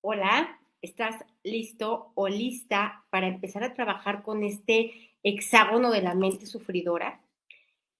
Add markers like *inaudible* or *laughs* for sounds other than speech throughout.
Hola, ¿estás listo o lista para empezar a trabajar con este hexágono de la mente sufridora?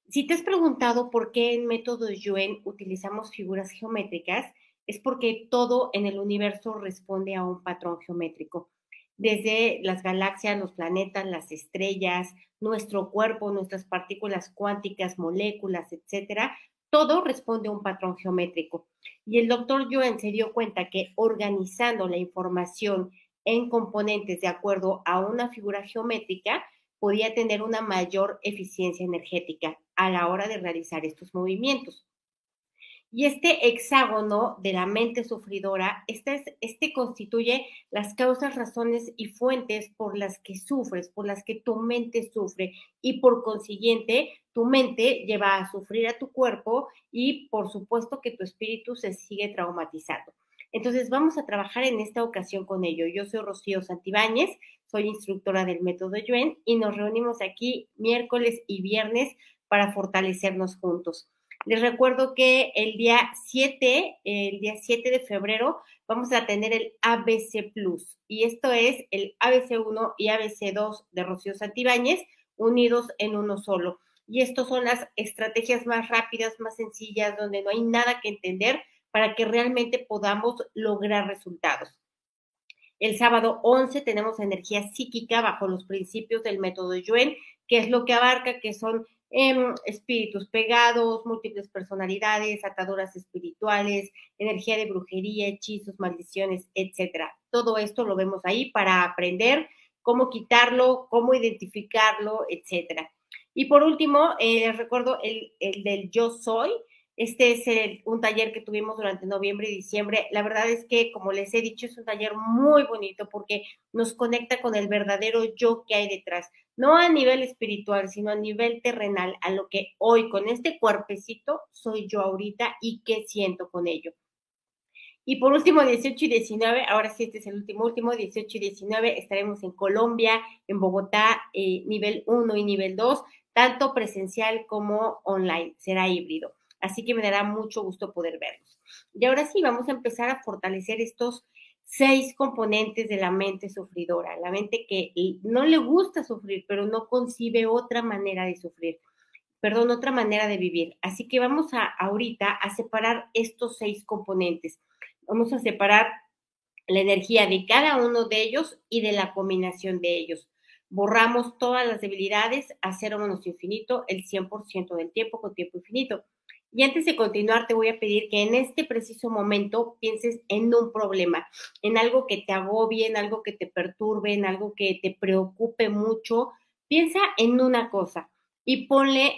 Si te has preguntado por qué en método Yuen utilizamos figuras geométricas, es porque todo en el universo responde a un patrón geométrico. Desde las galaxias, los planetas, las estrellas, nuestro cuerpo, nuestras partículas cuánticas, moléculas, etcétera, todo responde a un patrón geométrico. Y el doctor Joen se dio cuenta que organizando la información en componentes de acuerdo a una figura geométrica, podía tener una mayor eficiencia energética a la hora de realizar estos movimientos. Y este hexágono de la mente sufridora, este, este constituye las causas, razones y fuentes por las que sufres, por las que tu mente sufre y por consiguiente tu mente lleva a sufrir a tu cuerpo y por supuesto que tu espíritu se sigue traumatizando. Entonces vamos a trabajar en esta ocasión con ello. Yo soy Rocío Santibáñez, soy instructora del método Yuen y nos reunimos aquí miércoles y viernes para fortalecernos juntos. Les recuerdo que el día 7, el día 7 de febrero, vamos a tener el ABC Plus. Y esto es el ABC1 y ABC2 de Rocío Santibáñez unidos en uno solo. Y estas son las estrategias más rápidas, más sencillas, donde no hay nada que entender para que realmente podamos lograr resultados. El sábado 11 tenemos energía psíquica bajo los principios del método Yuen, que es lo que abarca, que son Em, espíritus pegados, múltiples personalidades, ataduras espirituales, energía de brujería, hechizos, maldiciones, etcétera. Todo esto lo vemos ahí para aprender cómo quitarlo, cómo identificarlo, etcétera. Y por último, eh, recuerdo el, el del yo soy, este es un taller que tuvimos durante noviembre y diciembre. La verdad es que, como les he dicho, es un taller muy bonito porque nos conecta con el verdadero yo que hay detrás. No a nivel espiritual, sino a nivel terrenal, a lo que hoy con este cuerpecito soy yo ahorita y qué siento con ello. Y por último, 18 y 19, ahora sí, este es el último, último, 18 y 19, estaremos en Colombia, en Bogotá, eh, nivel 1 y nivel 2, tanto presencial como online, será híbrido. Así que me dará mucho gusto poder verlos. Y ahora sí, vamos a empezar a fortalecer estos seis componentes de la mente sufridora, la mente que no le gusta sufrir, pero no concibe otra manera de sufrir, perdón, otra manera de vivir. Así que vamos a ahorita a separar estos seis componentes. Vamos a separar la energía de cada uno de ellos y de la combinación de ellos. Borramos todas las debilidades a cero menos infinito el 100% del tiempo con tiempo infinito. Y antes de continuar, te voy a pedir que en este preciso momento pienses en un problema, en algo que te agobie, en algo que te perturbe, en algo que te preocupe mucho. Piensa en una cosa y ponle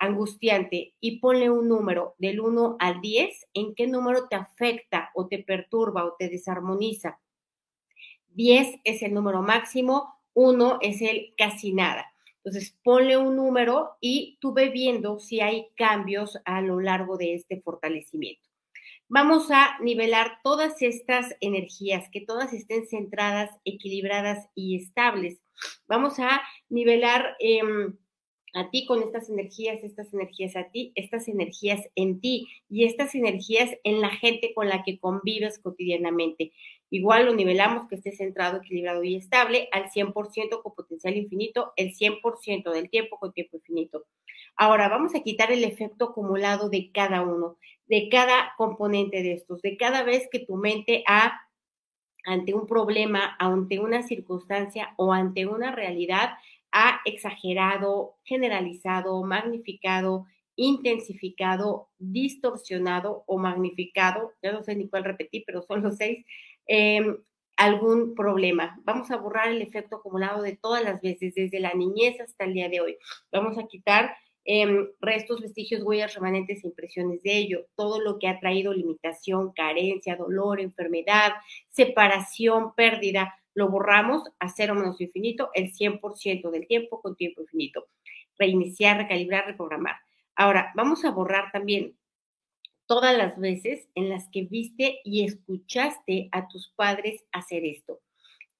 angustiante y ponle un número del 1 al 10, en qué número te afecta o te perturba o te desarmoniza. 10 es el número máximo, 1 es el casi nada. Entonces, ponle un número y tú ve viendo si hay cambios a lo largo de este fortalecimiento. Vamos a nivelar todas estas energías, que todas estén centradas, equilibradas y estables. Vamos a nivelar em, a ti con estas energías, estas energías a ti, estas energías en ti y estas energías en la gente con la que convives cotidianamente. Igual lo nivelamos que esté centrado, equilibrado y estable al 100% con potencial infinito, el 100% del tiempo con tiempo infinito. Ahora vamos a quitar el efecto acumulado de cada uno, de cada componente de estos, de cada vez que tu mente ha, ante un problema, ante una circunstancia o ante una realidad, ha exagerado, generalizado, magnificado, intensificado, distorsionado o magnificado, ya no sé ni cuál repetir, pero son los seis, Em, algún problema. Vamos a borrar el efecto acumulado de todas las veces, desde la niñez hasta el día de hoy. Vamos a quitar em, restos, vestigios, huellas, remanentes e impresiones de ello. Todo lo que ha traído limitación, carencia, dolor, enfermedad, separación, pérdida, lo borramos a cero menos infinito el 100% del tiempo con tiempo infinito. Reiniciar, recalibrar, reprogramar. Ahora, vamos a borrar también todas las veces en las que viste y escuchaste a tus padres hacer esto.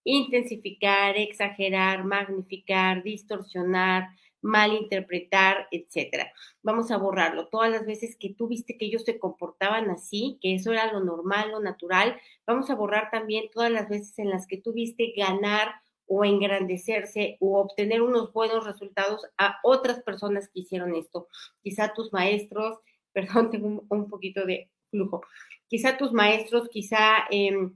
Intensificar, exagerar, magnificar, distorsionar, malinterpretar, etcétera. Vamos a borrarlo. Todas las veces que tú viste que ellos se comportaban así, que eso era lo normal, lo natural, vamos a borrar también todas las veces en las que tú viste ganar o engrandecerse o obtener unos buenos resultados a otras personas que hicieron esto. Quizá tus maestros, *laughs* perdón, tengo un, poquito de flujo, quizá tus maestros, quizá em,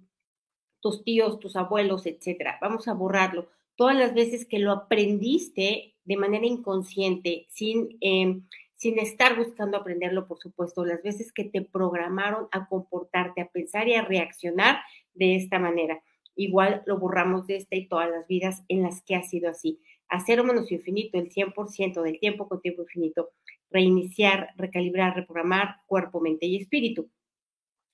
tus tíos, tus abuelos, etcétera. Vamos a borrarlo. Todas las veces que lo aprendiste de manera inconsciente, sin, em, sin estar buscando aprenderlo, por supuesto, las veces que te programaron a comportarte, a pensar y a reaccionar de esta manera igual lo borramos de esta y todas las vidas en las que ha sido así. Hacer un menos infinito el 100% del tiempo con tiempo infinito. Reiniciar, recalibrar, reprogramar cuerpo, mente y espíritu.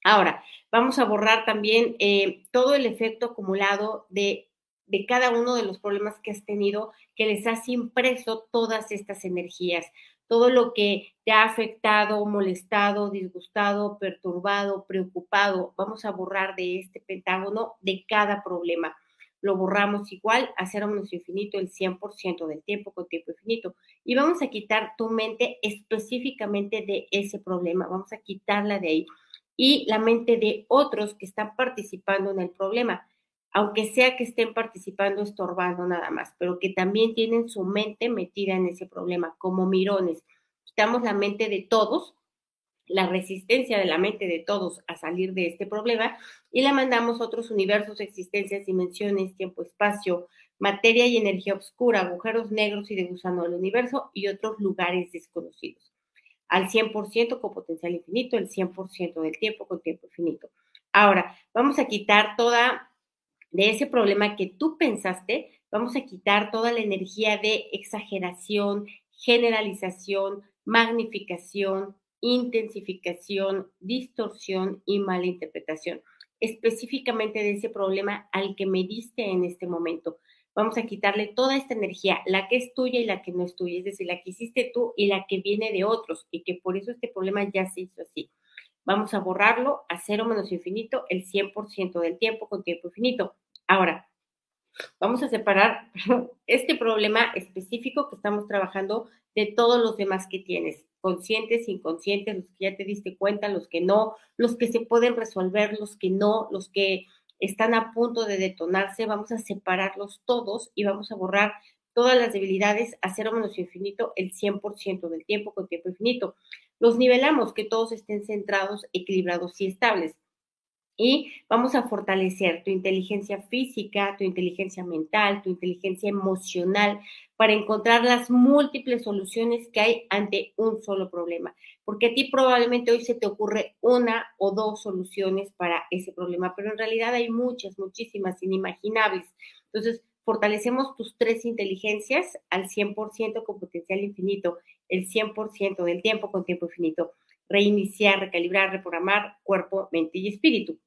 Ahora, vamos a borrar también eh, todo el efecto acumulado de, de cada uno de los problemas que has tenido, que les has impreso todas estas energías todo lo que te ha afectado, molestado, disgustado, perturbado, preocupado, vamos a borrar de este pentágono de cada problema. Lo borramos igual a cero infinito el 100% del tiempo con tiempo infinito. Y vamos a quitar tu mente específicamente de ese problema. Vamos a quitarla de ahí. Y la mente de otros que están participando en el problema aunque sea que estén participando estorbando nada más, pero que también tienen su mente metida en ese problema, como mirones. Quitamos la mente de todos, la resistencia de la mente de todos a salir de este problema y la mandamos a otros universos, existencias, dimensiones, tiempo, espacio, materia y energía oscura, agujeros negros y de gusano del universo y otros lugares desconocidos. Al 100% con potencial infinito, el 100% del tiempo con tiempo infinito. Ahora, vamos a quitar toda de ese problema que tú pensaste, vamos a quitar toda la energía de exageración, generalización, magnificación, intensificación, distorsión y malinterpretación, específicamente de ese problema al que me diste en este momento. Vamos a quitarle toda esta energía, la que es tuya y la que no es tuya, es decir, la que hiciste tú y la que viene de otros, y que por eso este problema ya se hizo así. Vamos a borrarlo a cero menos infinito el 100% del tiempo con tiempo infinito. Ahora, vamos a separar *laughs* este problema específico que estamos trabajando de todos los demás que tienes, conscientes, inconscientes, los que ya te diste cuenta, los que no, los que se pueden resolver, los que no, los que están a punto de detonarse, vamos a separarlos todos y vamos a borrar todas las debilidades a cero menos infinito el 100% del tiempo con tiempo infinito. Los nivelamos, que todos estén centrados, equilibrados y estables. Y vamos a fortalecer tu inteligencia física, tu inteligencia mental, tu inteligencia emocional para encontrar las múltiples soluciones que hay ante un solo problema. Porque a ti probablemente hoy se te ocurre una o dos soluciones para ese problema, pero en realidad hay muchas, muchísimas, inimaginables. Entonces, fortalecemos tus tres inteligencias al 100% con potencial infinito, el 100% del tiempo con tiempo infinito reiniciar, recalibrar, reprogramar cuerpo, mente y espíritu.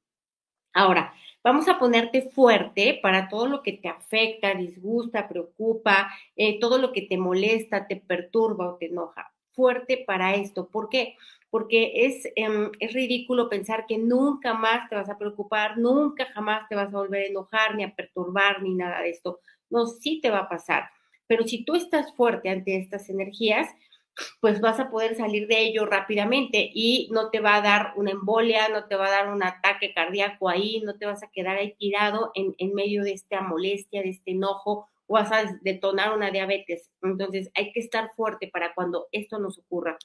Ahora, vamos a ponerte fuerte para todo lo que te afecta, disgusta, preocupa, eh, todo lo que te molesta, te perturba o te enoja. Fuerte para esto. ¿Por qué? Porque es, em, es ridículo pensar que nunca más te vas a preocupar, nunca jamás te vas a volver a enojar, ni a perturbar, ni nada de esto. No, sí te va a pasar. Pero si tú estás fuerte ante estas energías, pues vas a poder salir de ello rápidamente y no te va a dar una embolia, no te va a dar un ataque cardíaco ahí, no te vas a quedar ahí tirado en, en medio de esta molestia, de este enojo, o vas a detonar una diabetes. Entonces hay que estar fuerte para cuando esto nos ocurra.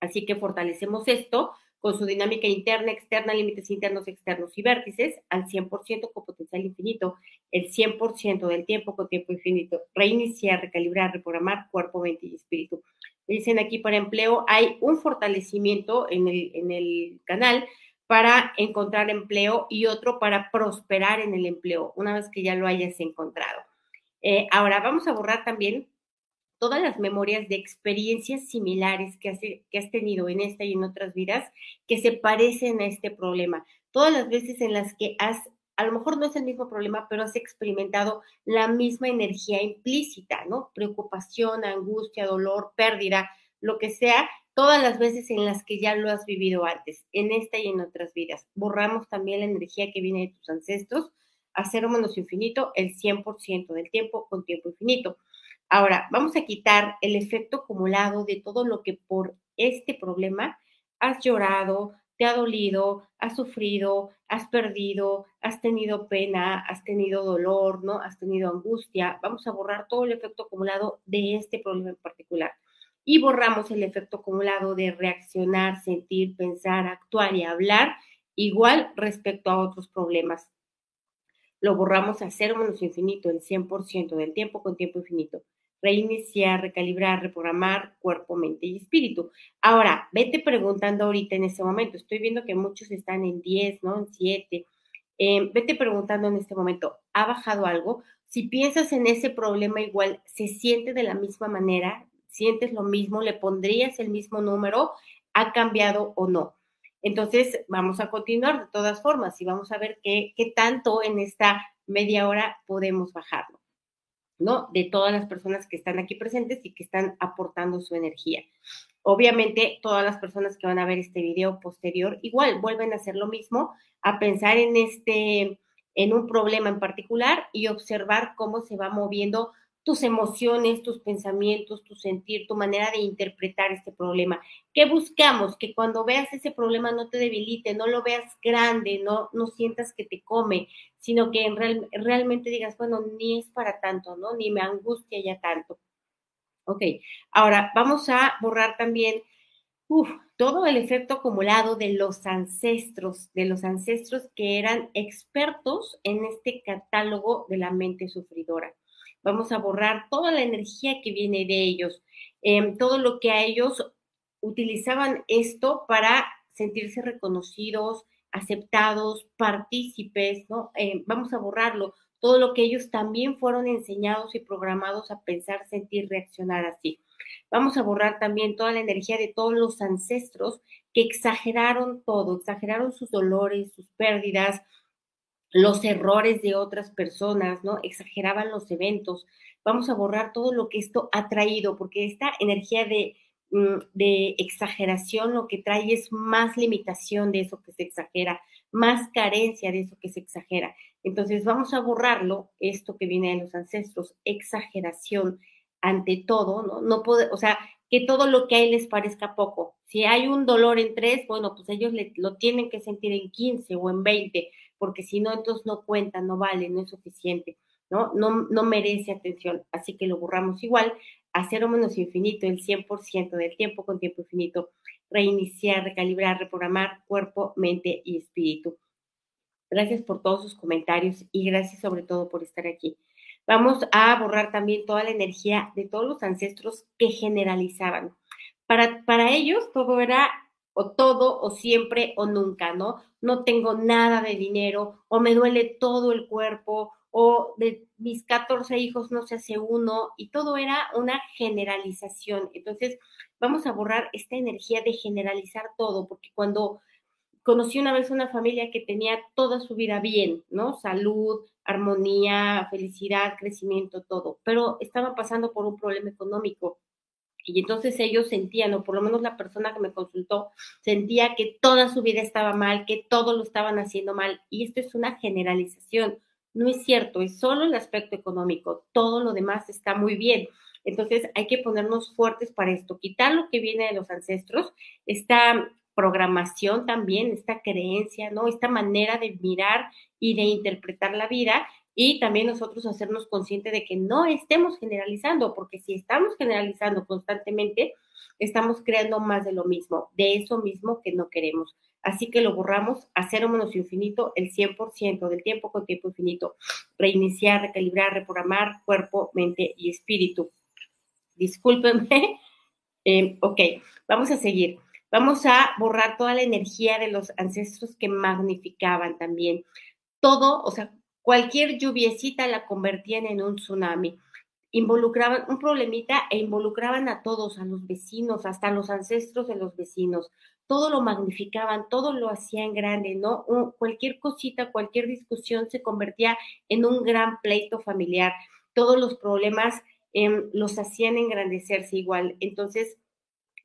Así que fortalecemos esto con su dinámica interna, externa, límites internos, externos y vértices al 100% con potencial infinito, el 100% del tiempo con tiempo infinito, reiniciar, recalibrar, reprogramar cuerpo, mente y espíritu. Dicen aquí para empleo, hay un fortalecimiento en el, en el canal para encontrar empleo y otro para prosperar en el empleo, una vez que ya lo hayas encontrado. Eh, ahora vamos a borrar también todas las memorias de experiencias similares que has, que has tenido en esta y en otras vidas que se parecen a este problema. Todas las veces en las que has, a lo mejor no es el mismo problema, pero has experimentado la misma energía implícita, ¿no? Preocupación, angustia, dolor, pérdida, lo que sea, todas las veces en las que ya lo has vivido antes, en esta y en otras vidas. Borramos también la energía que viene de tus ancestros a cero menos infinito el 100% del tiempo con tiempo infinito. Ahora, vamos a quitar el efecto acumulado de todo lo que por este problema has llorado, ha dolido, has sufrido, has perdido, has tenido pena, has tenido dolor, ¿no? Has tenido angustia. Vamos a borrar todo el efecto acumulado de este problema en particular. Y borramos el efecto acumulado de reaccionar, sentir, pensar, actuar y hablar igual respecto a otros problemas. Lo borramos a cero menos infinito, el 100% del tiempo con tiempo infinito reiniciar, recalibrar, reprogramar cuerpo, mente y espíritu. Ahora, vete preguntando ahorita en este momento. Estoy viendo que muchos están en 10, ¿no? En 7. Eh, vete preguntando en este momento, ¿ha bajado algo? Si piensas en ese problema igual, ¿se siente de la misma manera? ¿Sientes lo mismo? ¿Le pondrías el mismo número? ¿Ha cambiado o no? Entonces, vamos a continuar de todas formas y vamos a ver qué, qué tanto en esta media hora podemos bajarlo. ¿No? De todas las personas que están aquí presentes y que están aportando su energía. Obviamente, todas las personas que van a ver este video posterior, igual vuelven a hacer lo mismo, a pensar en este, en un problema en particular y observar cómo se va moviendo tus emociones, tus pensamientos, tu sentir, tu manera de interpretar este problema. ¿Qué buscamos? Que cuando veas ese problema no te debilite, no lo veas grande, no, no sientas que te come, sino que en real, realmente digas, bueno, ni es para tanto, ¿no? Ni me angustia ya tanto. Ok, ahora vamos a borrar también todo el efecto acumulado de los ancestros, de los ancestros que eran expertos en este catálogo de la mente sufridora vamos a borrar toda la energía que viene de ellos, em, todo lo que a ellos utilizaban esto para sentirse reconocidos, aceptados, partícipes, ¿no? Em, vamos a borrarlo, todo lo que ellos también fueron enseñados y programados a pensar, sentir, reaccionar así. Vamos a borrar también toda la energía de todos los ancestros que exageraron todo, exageraron sus dolores, sus pérdidas, los errores de otras personas, ¿no? Exageraban los eventos. Vamos a borrar todo lo que esto ha traído, porque esta energía de, mm, de exageración lo que trae es más limitación de eso que se exagera, más carencia de eso que se exagera. Entonces vamos a borrarlo, esto que viene de los ancestros, exageración ante todo, ¿no? No puede, o sea, que todo lo que hay les parezca poco. Si hay un dolor en tres, bueno, pues ellos lo tienen que sentir en 15 o en 20 porque si no, entonces no cuenta, no vale, no es suficiente, ¿no? No, no merece atención, así que lo borramos igual, a cero menos infinito, el 100% del tiempo con tiempo infinito, reiniciar, recalibrar, reprogramar cuerpo, mente y espíritu. Gracias por todos sus comentarios y gracias sobre todo por estar aquí. Vamos a borrar también toda la energía de todos los ancestros que generalizaban. Para, para ellos todo era o todo o siempre o nunca, ¿no? No tengo nada de dinero o me duele todo el cuerpo o de mis 14 hijos no se hace uno y todo era una generalización. Entonces, vamos a borrar esta energía de generalizar todo, porque cuando conocí una vez una familia que tenía toda su vida bien, ¿no? Salud, armonía, felicidad, crecimiento, todo, pero estaban pasando por un problema económico y entonces ellos sentían, o por lo menos la persona que me consultó, sentía que toda su vida estaba mal, que todo lo estaban haciendo mal. Y esto es una generalización. No es cierto, es solo el aspecto económico. Todo lo demás está muy bien. Entonces hay que ponernos fuertes para esto, quitar lo que viene de los ancestros, esta programación también, esta creencia, ¿no? Esta manera de mirar y de interpretar la vida y también nosotros hacernos conscientes de que no estemos generalizando, porque si estamos generalizando constantemente, estamos creando más de lo mismo, de eso mismo que no queremos. Así que lo borramos a cero menos infinito el 100% del tiempo con tiempo infinito. Reiniciar, recalibrar, reprogramar cuerpo, mente y espíritu. Discúlpenme. *laughs* Eh, ok, vamos a seguir. Vamos a borrar toda la energía de los ancestros que magnificaban también. Todo, o sea, Cualquier lluviecita la convertían en un tsunami. Involucraban un problemita e involucraban a todos, a los vecinos, hasta los ancestros de los vecinos. Todo lo magnificaban, todo lo hacían grande, ¿no? cualquier cosita, cualquier discusión se convertía en un gran pleito familiar. Todos los problemas em, los hacían engrandecerse igual. Entonces,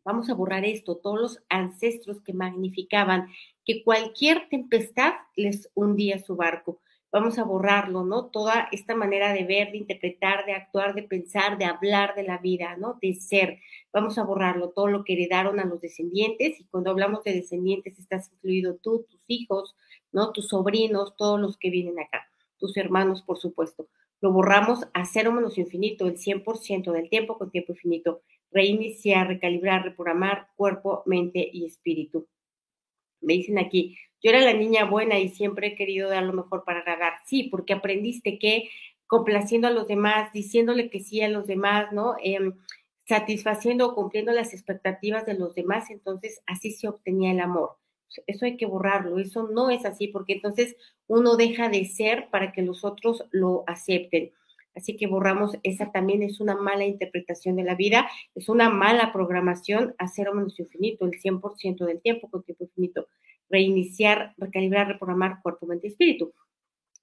vamos a borrar esto, todos los ancestros que magnificaban que cualquier tempestad les hundía su barco vamos a borrarlo, ¿no? Toda esta manera de ver, de interpretar, de actuar, de pensar, de hablar de la vida, ¿no? De ser. Vamos a borrarlo, todo lo que heredaron a los descendientes. Y cuando hablamos de descendientes, estás incluido tú, tus hijos, ¿no? Tus sobrinos, todos los que vienen acá, tus hermanos, por supuesto. Lo borramos a cero menos infinito, el 100% del tiempo con tiempo infinito. Reiniciar, recalibrar, reprogramar cuerpo, mente y espíritu. Me dicen aquí, yo era la niña buena y siempre he querido dar lo mejor para agradar. Sí, porque aprendiste que complaciendo a los demás, diciéndole que sí a los demás, ¿no? Em, satisfaciendo o cumpliendo las expectativas de los demás, entonces así se obtenía el amor. Eso hay que borrarlo, eso no es así, porque entonces uno deja de ser para que los otros lo acepten. Así que borramos, esa también es una mala interpretación de la vida, es una mala programación a cero menos infinito, el 100% del tiempo con tiempo infinito. Reiniciar, recalibrar, reprogramar cuerpo, mente y espíritu.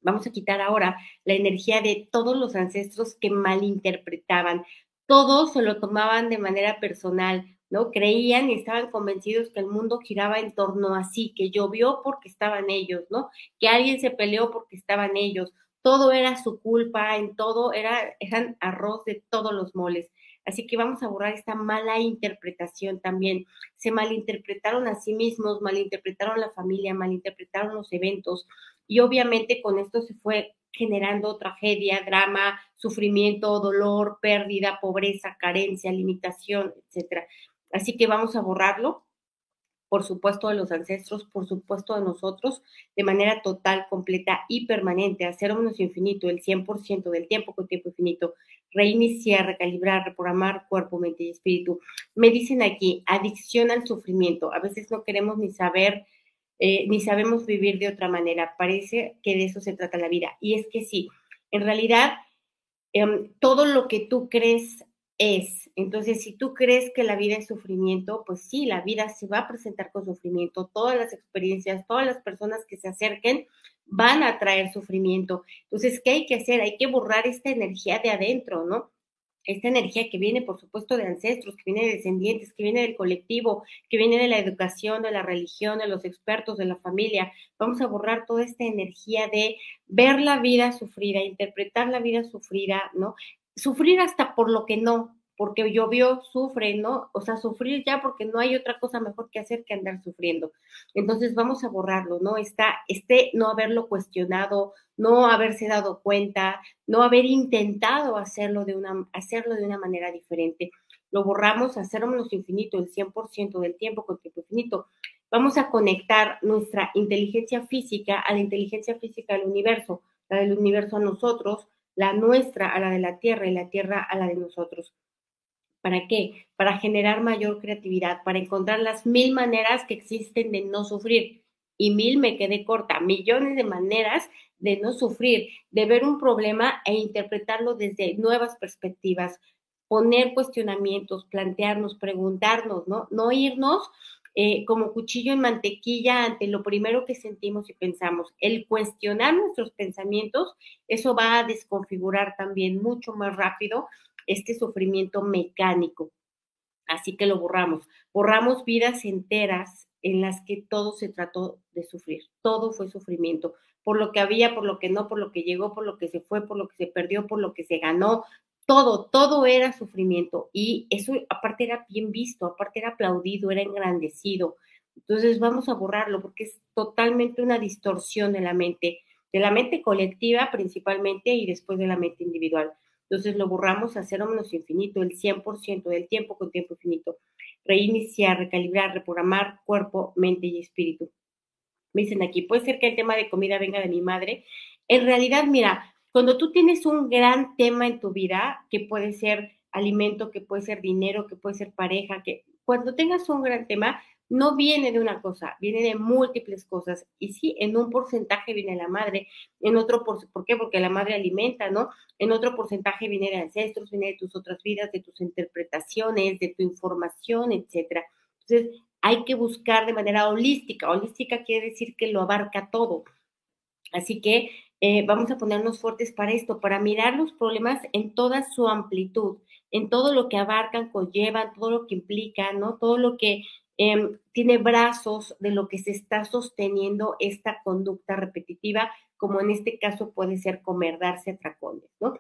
Vamos a quitar ahora la energía de todos los ancestros que malinterpretaban. Todos se lo tomaban de manera personal, ¿no? Creían y estaban convencidos que el mundo giraba en torno a sí, que llovió porque estaban ellos, ¿no? Que alguien se peleó porque estaban ellos todo era su culpa, en todo era, eran arroz de todos los moles. Así que vamos a borrar esta mala interpretación también. Se malinterpretaron a sí mismos, malinterpretaron la familia, malinterpretaron los eventos y obviamente con esto se fue generando tragedia, drama, sufrimiento, dolor, pérdida, pobreza, carencia, limitación, etcétera. Así que vamos a borrarlo por supuesto de los ancestros, por supuesto de nosotros, de manera total, completa y permanente, hacer menos infinito, el 100% del tiempo con tiempo infinito, reiniciar, recalibrar, reprogramar cuerpo, mente y espíritu. Me dicen aquí, adicción al sufrimiento. A veces no queremos ni saber, eh, ni sabemos vivir de otra manera. Parece que de eso se trata la vida. Y es que sí, en realidad, em, todo lo que tú crees es. Entonces, si tú crees que la vida es sufrimiento, pues sí, la vida se va a presentar con sufrimiento. Todas las experiencias, todas las personas que se acerquen van a traer sufrimiento. Entonces, ¿qué hay que hacer? Hay que borrar esta energía de adentro, ¿no? Esta energía que viene, por supuesto, de ancestros, que viene de descendientes, que viene del colectivo, que viene de la educación, de la religión, de los expertos, de la familia. Vamos a borrar toda esta energía de ver la vida sufrida, interpretar la vida sufrida, ¿no? Sufrir hasta por lo que no, porque llovió, sufre, ¿no? O sea, sufrir ya porque no hay otra cosa mejor que hacer que andar sufriendo. Entonces vamos a borrarlo, ¿no? Está, este no haberlo cuestionado, no haberse dado cuenta, no haber intentado hacerlo de una, hacerlo de una manera diferente. Lo borramos a infinito, el 100% del tiempo con tiempo infinito. Vamos a conectar nuestra inteligencia física a la inteligencia física del universo, la del universo a nosotros, la nuestra a la de la tierra y la tierra a la de nosotros. ¿Para qué? Para generar mayor creatividad, para encontrar las mil maneras que existen de no sufrir. Y mil me quedé corta, millones de maneras de no sufrir, de ver un problema e interpretarlo desde nuevas perspectivas, poner cuestionamientos, plantearnos, preguntarnos, ¿no? No irnos eh, como cuchillo en mantequilla ante lo primero que sentimos y pensamos. El cuestionar nuestros pensamientos, eso va a desconfigurar también mucho más rápido este sufrimiento mecánico. Así que lo borramos. Borramos vidas enteras en las que todo se trató de sufrir. Todo fue sufrimiento. Por lo que había, por lo que no, por lo que llegó, por lo que se fue, por lo que se perdió, por lo que se ganó, todo, todo era sufrimiento y eso aparte era bien visto, aparte era aplaudido, era engrandecido. Entonces vamos a borrarlo porque es totalmente una distorsión de la mente, de la mente colectiva principalmente y después de la mente individual. Entonces lo borramos a cero menos infinito, el 100% del tiempo con tiempo infinito. Reiniciar, recalibrar, reprogramar cuerpo, mente y espíritu. Me dicen aquí, puede ser que el tema de comida venga de mi madre. En realidad, mira, cuando tú tienes un gran tema en tu vida, que puede ser alimento, que puede ser dinero, que puede ser pareja, que cuando tengas un gran tema, no viene de una cosa, viene de múltiples cosas. Y sí, en un porcentaje viene la madre, en otro, por, ¿por qué? Porque la madre alimenta, ¿no? En otro porcentaje viene de ancestros, viene de tus otras vidas, de tus interpretaciones, de tu información, etcétera. Entonces, hay que buscar de manera holística. Holística quiere decir que lo abarca todo. Así que eh, vamos a ponernos fuertes para esto, para mirar los problemas en toda su amplitud, en todo lo que abarcan, conllevan, todo lo que implican, ¿no? Todo lo que em, tiene brazos de lo que se está sosteniendo esta conducta repetitiva, como en este caso puede ser comer, darse atracones, ¿no?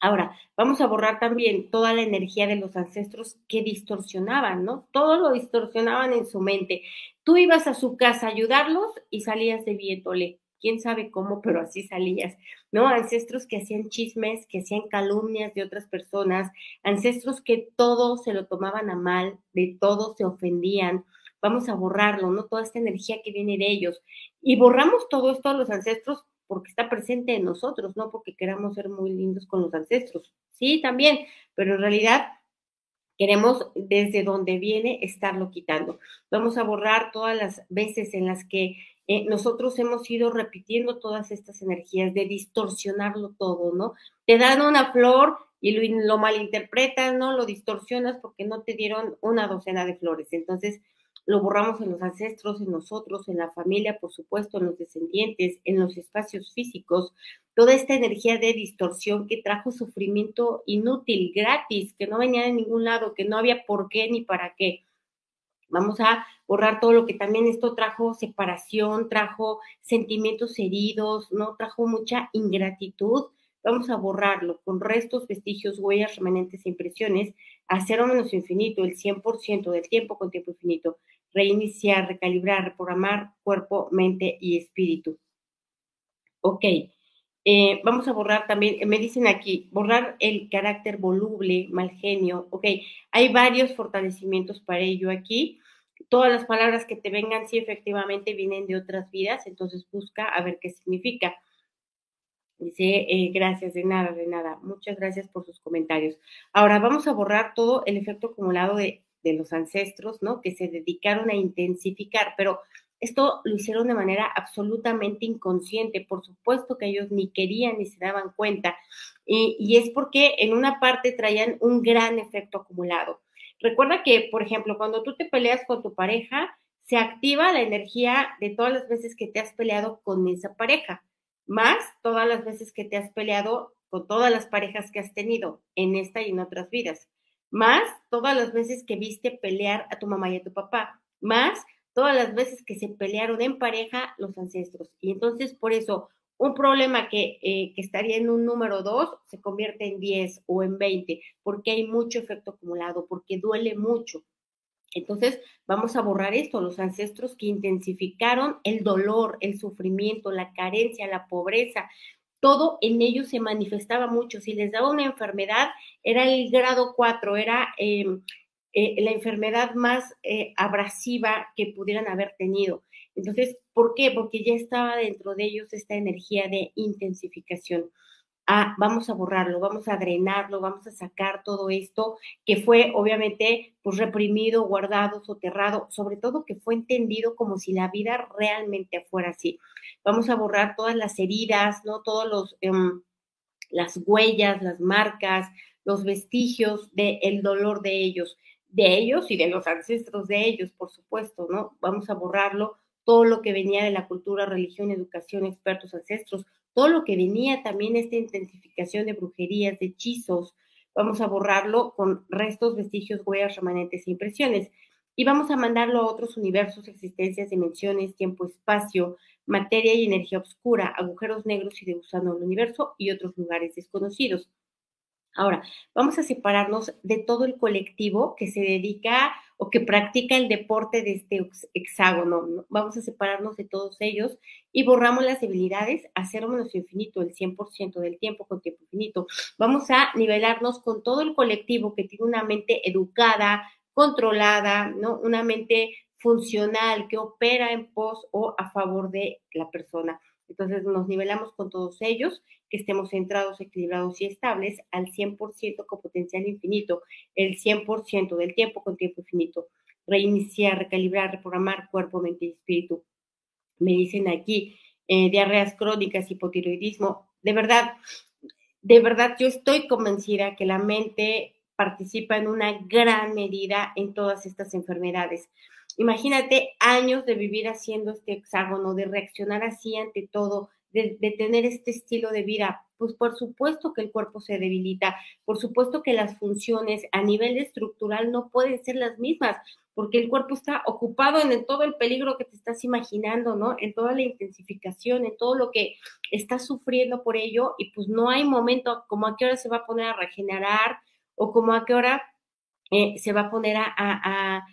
Ahora, vamos a borrar también toda la energía de los ancestros que distorsionaban, ¿no? Todo lo distorsionaban en su mente. Tú ibas a su casa a ayudarlos y salías de viéndole. Quién sabe cómo, pero así salías, ¿no? Ancestros que hacían chismes, que hacían calumnias de otras personas, ancestros que todo se lo tomaban a mal, de todo se ofendían. Vamos a borrarlo, ¿no? Toda esta energía que viene de ellos. Y borramos todo esto a los ancestros porque está presente en nosotros, no porque queramos ser muy lindos con los ancestros. Sí, también, pero en realidad queremos desde donde viene estarlo quitando. Vamos a borrar todas las veces en las que eh, nosotros hemos ido repitiendo todas estas energías de distorsionarlo todo, ¿no? Te dan una flor y lo, lo malinterpretas, ¿no? Lo distorsionas porque no te dieron una docena de flores. Entonces, lo borramos en los ancestros, en nosotros, en la familia, por supuesto, en los descendientes, en los espacios físicos, toda esta energía de distorsión que trajo sufrimiento inútil, gratis, que no venía de ningún lado, que no había por qué ni para qué. Vamos a borrar todo lo que también esto trajo separación, trajo sentimientos heridos, ¿no? Trajo mucha ingratitud. Vamos a borrarlo con restos, vestigios, huellas, remanentes e impresiones a cero menos infinito, el 100% del tiempo con tiempo infinito reiniciar, recalibrar, reprogramar cuerpo, mente y espíritu. Ok, eh, vamos a borrar también, me dicen aquí, borrar el carácter voluble, mal genio. Ok, hay varios fortalecimientos para ello aquí. Todas las palabras que te vengan, sí, efectivamente vienen de otras vidas, entonces busca a ver qué significa. Dice, eh, gracias, de nada, de nada. Muchas gracias por sus comentarios. Ahora vamos a borrar todo el efecto acumulado de los ancestros, ¿no? Que se dedicaron a intensificar, pero esto lo hicieron de manera absolutamente inconsciente, por supuesto que ellos ni querían ni se daban cuenta, y, y es porque en una parte traían un gran efecto acumulado. Recuerda que, por ejemplo, cuando tú te peleas con tu pareja, se activa la energía de todas las veces que te has peleado con esa pareja, más todas las veces que te has peleado con todas las parejas que has tenido en esta y en otras vidas más todas las veces que viste pelear a tu mamá y a tu papá, más todas las veces que se pelearon en pareja los ancestros. Y entonces, por eso, un problema que, eh, que estaría en un número 2 se convierte en 10 o en 20, porque hay mucho efecto acumulado, porque duele mucho. Entonces, vamos a borrar esto, los ancestros que intensificaron el dolor, el sufrimiento, la carencia, la pobreza, todo en ellos se manifestaba mucho. Si les daba una enfermedad, era el grado 4, era em, eh, la enfermedad más eh, abrasiva que pudieran haber tenido. Entonces, ¿por qué? Porque ya estaba dentro de ellos esta energía de intensificación ah, vamos a borrarlo, vamos a drenarlo, vamos a sacar todo esto que fue obviamente pues reprimido, guardado, soterrado, sobre todo que fue entendido como si la vida realmente fuera así. Vamos a borrar todas las heridas, ¿no? Todos los, em, las huellas, las marcas, los vestigios del dolor de ellos, de ellos y de los ancestros de ellos, por supuesto, ¿no? Vamos a borrarlo todo lo que venía de la cultura, religión, educación, expertos, ancestros, todo lo que venía también esta intensificación de brujerías, de hechizos, vamos a borrarlo con restos, vestigios, huellas, remanentes e impresiones. Y vamos a mandarlo a otros universos, existencias, dimensiones, tiempo, espacio, materia y energía oscura, agujeros negros y de gusano del universo y otros lugares desconocidos. Ahora, vamos a separarnos de todo el colectivo que se dedica o que practica el deporte de este hexágono. Vamos a separarnos de todos ellos y borramos las debilidades a cero menos infinito, el 100% del tiempo con tiempo infinito. Vamos a nivelarnos con todo el colectivo que tiene una mente educada, controlada, ¿no? Una mente funcional que opera en pos o a favor de la persona. Entonces nos nivelamos con todos ellos, que estemos centrados, equilibrados y estables al 100% con potencial infinito, el 100% del tiempo con tiempo infinito. Reiniciar, recalibrar, reprogramar cuerpo, mente y espíritu. Me dicen aquí, eh, diarreas crónicas, hipotiroidismo. De verdad, de verdad, yo estoy convencida que la mente participa en una gran medida en todas estas enfermedades. Imagínate años de vivir haciendo este hexágono, de reaccionar así ante todo, de, tener este estilo de vida? Pues por supuesto que el cuerpo se debilita, por supuesto que las funciones a nivel estructural no pueden ser las mismas, porque el cuerpo está ocupado en todo el peligro que te estás imaginando, ¿no? En toda la intensificación, en todo lo que estás sufriendo por ello, y pues no hay momento como a qué hora se va a poner a regenerar o como a qué hora eh, se va a poner a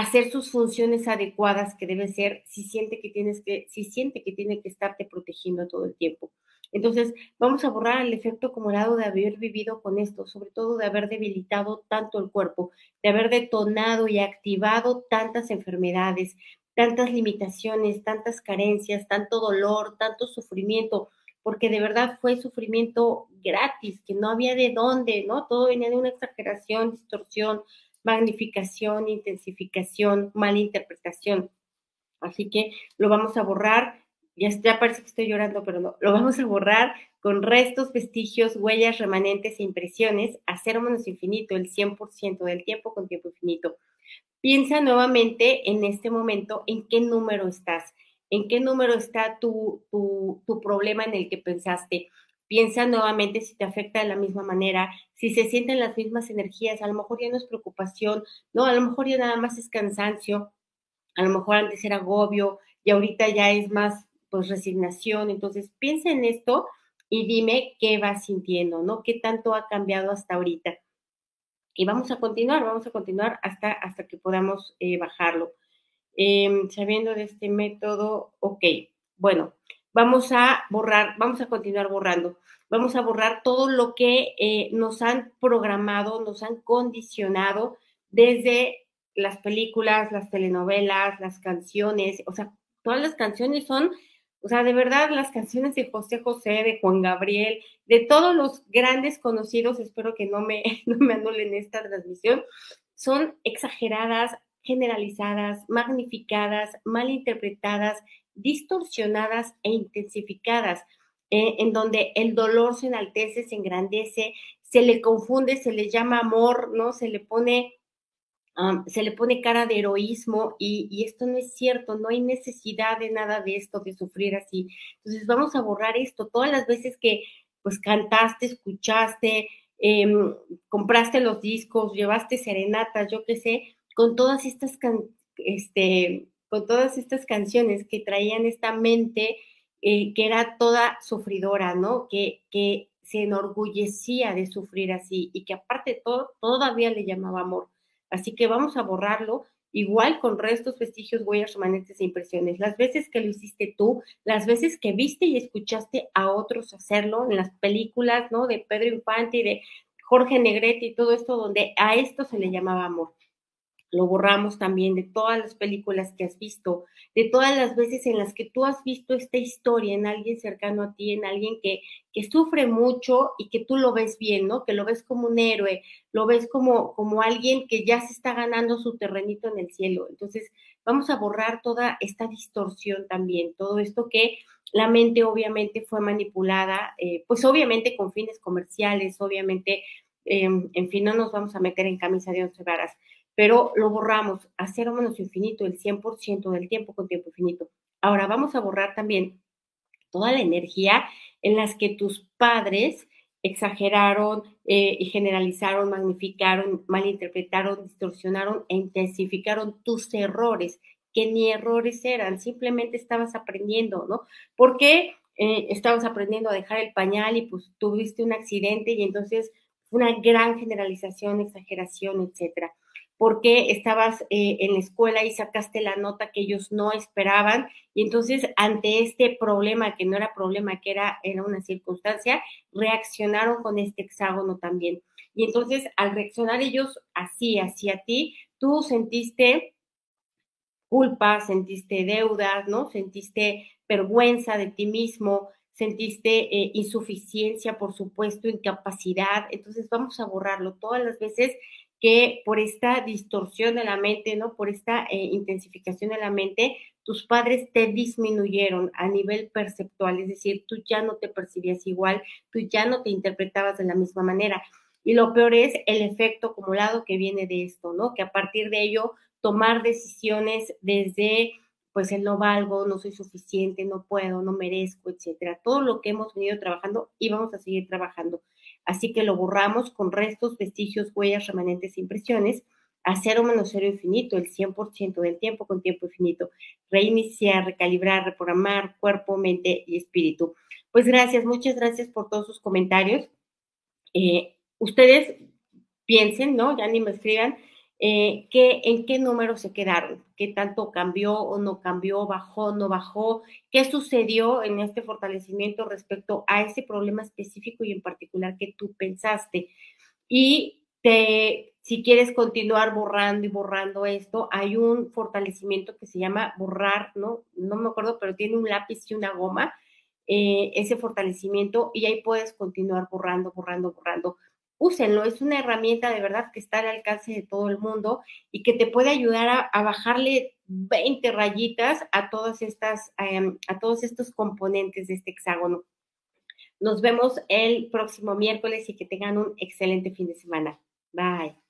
hacer sus funciones adecuadas que debe ser si siente que tienes que, si siente que tiene que estarte protegiendo todo el tiempo. Entonces, vamos a borrar el efecto acumulado de haber vivido con esto, sobre todo de haber debilitado tanto el cuerpo, de haber detonado y activado tantas enfermedades, tantas limitaciones, tantas carencias, tanto dolor, tanto sufrimiento, porque de verdad fue sufrimiento gratis, que no había de dónde, ¿no? Todo venía de una exageración, distorsión, magnificación, intensificación, malinterpretación. Así que lo vamos a borrar. Ya, parece que estoy llorando, pero no. Lo vamos a borrar con restos, vestigios, huellas, remanentes e impresiones a cero infinito, el 100% del tiempo con tiempo infinito. Piensa nuevamente en este momento en qué número estás, en qué número está tu, tu, tu problema en el que pensaste piensa nuevamente si te afecta de la misma manera, si se sienten las mismas energías, a lo mejor ya no es preocupación, no, a lo mejor ya nada más es cansancio, a lo mejor antes era agobio y ahorita ya es más pues resignación, entonces piensa en esto y dime qué vas sintiendo, ¿no? ¿Qué tanto ha cambiado hasta ahorita? Y vamos a continuar, vamos a continuar hasta, hasta que podamos eh, bajarlo. Em, sabiendo de este método, ok, bueno, vamos a borrar, vamos a continuar borrando. Vamos a borrar todo lo que eh, nos han programado, nos han condicionado desde las películas, las telenovelas, las canciones, o sea, todas las canciones son, o sea, de verdad las canciones de José José, de Juan Gabriel, de todos los grandes conocidos, espero que no me, *laughs* no me anulen esta transmisión, son exageradas, generalizadas, magnificadas, mal interpretadas, distorsionadas e intensificadas, eh, en donde el dolor se enaltece, se engrandece, se le confunde, se le llama amor, ¿no? Se le pone, se le pone cara de heroísmo y, esto no es cierto, no hay necesidad de nada de esto, de sufrir así. Entonces vamos a borrar esto todas las veces que pues cantaste, escuchaste, em, compraste los discos, llevaste serenatas, yo qué sé, con todas estas este, con todas estas canciones que traían esta mente eh, que era toda sufridora, ¿no? Que, que se enorgullecía de sufrir así y que aparte todo, todavía le llamaba amor. Así que vamos a borrarlo igual con restos, vestigios, huellas, remanentes e impresiones. Las veces que lo hiciste tú, las veces que viste y escuchaste a otros hacerlo en las películas, ¿no? De Pedro Infante y de Jorge Negrete y todo esto, donde a esto se le llamaba amor lo borramos también de todas las películas que has visto, de todas las veces en las que tú has visto esta historia en alguien cercano a ti, en alguien que, que sufre mucho y que tú lo ves bien, ¿no? Que lo ves como un héroe, lo ves como, como alguien que ya se está ganando su terrenito en el cielo. Entonces, vamos a borrar toda esta distorsión también, todo esto que la mente obviamente fue manipulada, eh, pues obviamente con fines comerciales, obviamente, em, en fin, no nos vamos a meter en camisa de once varas pero lo borramos a cero menos infinito, el 100% del tiempo con tiempo infinito. Ahora vamos a borrar también toda la energía en las que tus padres exageraron eh, y generalizaron, magnificaron, malinterpretaron, distorsionaron e intensificaron tus errores, que ni errores eran, simplemente estabas aprendiendo, ¿no? Porque eh, estabas aprendiendo a dejar el pañal y pues tuviste un accidente y entonces una gran generalización, exageración, etcétera porque estabas eh, en la escuela y sacaste la nota que ellos no esperaban. Y entonces, ante este problema, que no era problema, que era, era una circunstancia, reaccionaron con este hexágono también. Y entonces, al reaccionar ellos así, hacia ti, tú sentiste culpa, sentiste deudas, ¿no? Sentiste vergüenza de ti mismo, sentiste eh, insuficiencia, por supuesto, incapacidad. Entonces, vamos a borrarlo todas las veces que por esta distorsión de la mente, ¿no? Por esta eh, intensificación de la mente, tus padres te disminuyeron a nivel perceptual, es decir, tú ya no te percibías igual, tú ya no te interpretabas de la misma manera. Y lo peor es el efecto acumulado que viene de esto, ¿no? Que a partir de ello tomar decisiones desde pues el no valgo, no soy suficiente, no puedo, no merezco, etcétera. Todo lo que hemos venido trabajando y vamos a seguir trabajando. Así que lo borramos con restos, vestigios, huellas, remanentes, impresiones a cero menos cero infinito, el 100% del tiempo con tiempo infinito. Reiniciar, recalibrar, reprogramar cuerpo, mente y espíritu. Pues gracias, muchas gracias por todos sus comentarios. Eh, ustedes piensen, ¿no? Ya ni me escriban. Eh, en qué número se quedaron, qué tanto cambió o no cambió, bajó, o no bajó, qué sucedió en este fortalecimiento respecto a ese problema específico y en particular que tú pensaste. Y te, si quieres continuar borrando y borrando esto, hay un fortalecimiento que se llama borrar, ¿no? No me acuerdo, pero tiene un lápiz y una goma, eh, ese fortalecimiento, y ahí puedes continuar borrando, borrando, borrando. Úsenlo, es una herramienta de verdad que está al alcance de todo el mundo y que te puede ayudar a, bajarle 20 rayitas a todas estas, em, a todos estos componentes de este hexágono. Nos vemos el próximo miércoles y que tengan un excelente fin de semana. Bye.